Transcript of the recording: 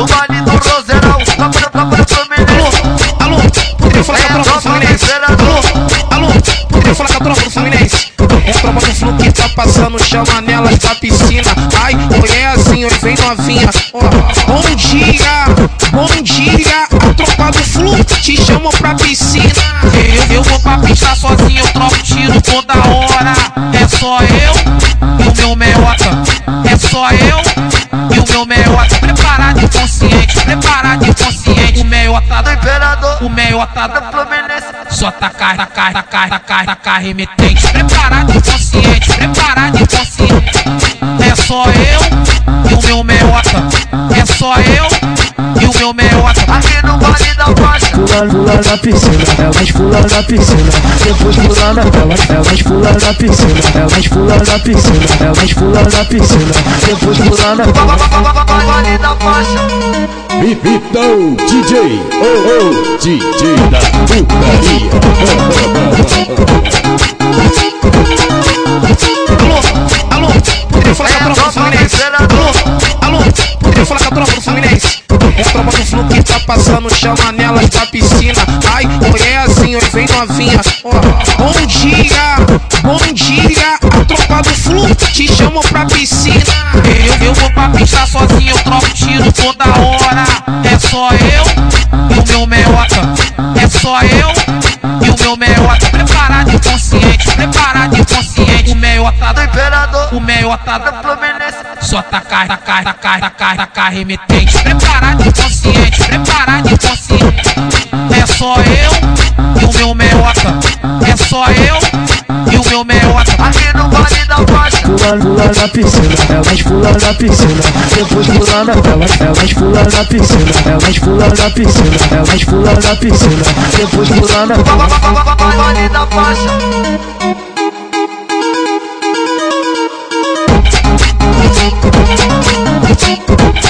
no vale do Roseirão. Papo, papo do Fluminense. Alô, alô, poderia falar com a tropa do Fluminense. Alô, alô, poderia falar com a tropa do Fluminense. É tropa do Flu que tá passando, chama nelas da piscina. Ai, é assim, oi, vem novinha. Ó, bom dia, bom dia. A tropa do Flu te chamam pra piscina. Eu, eu vou pra pista sozinho, eu troco tiro toda hora. É só eu e o meu meiota. É só eu Do Fluminense. só tacar, tacar, tacar, tacar, tacar remetente. Preparado e consciente, preparado e consciente. É só eu e o meu meiota. É só eu e o meu meiota. Aqui no Vale da Faixa. Pula, pula na piscina, elas pulam na piscina. Depois pula na elas, elas pulam na piscina. Elas pulam na piscina, elas pulam na piscina. Depois pula na Vale da Faixa. Vitão DJ, oh oh, DJ da putaria. Alô, alô, poderia falar com a tropa do Fluminense. Alô, alô, poderia falar com a tropa do Fluminense. É a tropa do Flu que tá passando, chama nelas da piscina. Ai, oi, é assim, oi, vem novinha. Bom dia, bom dia. A tropa do Flu te chamam pra piscina. Eu, eu vou pra pista sozinho, eu tiro toda hora. É só eu e o meu meiota. É só eu e o meu meiota. Preparado e consciente, preparado e consciente. O meiota Do Imperador. o meiota Do Fluminense. só tacar, tacar, tacar, tacar, tacar remetente. Preparado e consciente, preparado e consciente. É só eu e o meu meiota. É só eu e o meu meiota pula na piscina, é elas pula na piscina, depois pula na tela, elas pula na piscina, é elas pula na piscina, é elas pula na piscina, depois pula na tela. Vale da faixa. Thank